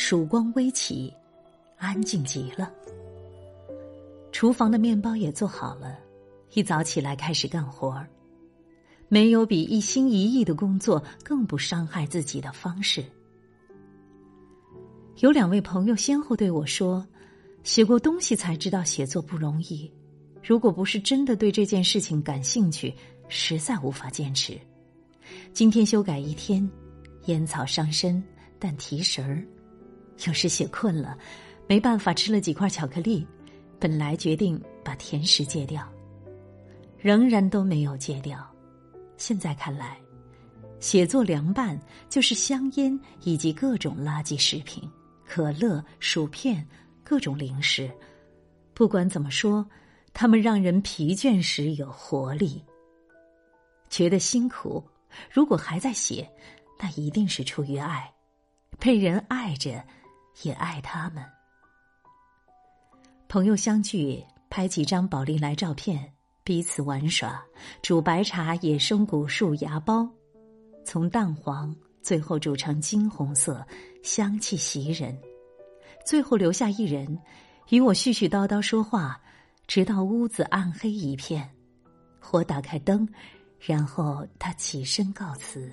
曙光微起，安静极了。厨房的面包也做好了，一早起来开始干活儿。没有比一心一意的工作更不伤害自己的方式。有两位朋友先后对我说：“写过东西才知道写作不容易，如果不是真的对这件事情感兴趣，实在无法坚持。”今天修改一天，烟草伤身，但提神儿。有时写困了，没办法吃了几块巧克力，本来决定把甜食戒掉，仍然都没有戒掉。现在看来，写作凉拌就是香烟以及各种垃圾食品、可乐、薯片、各种零食。不管怎么说，他们让人疲倦时有活力，觉得辛苦。如果还在写，那一定是出于爱，被人爱着，也爱他们。朋友相聚，拍几张宝丽来照片。彼此玩耍，煮白茶、野生古树芽包，从淡黄最后煮成金红色，香气袭人。最后留下一人，与我絮絮叨叨说话，直到屋子暗黑一片。我打开灯，然后他起身告辞。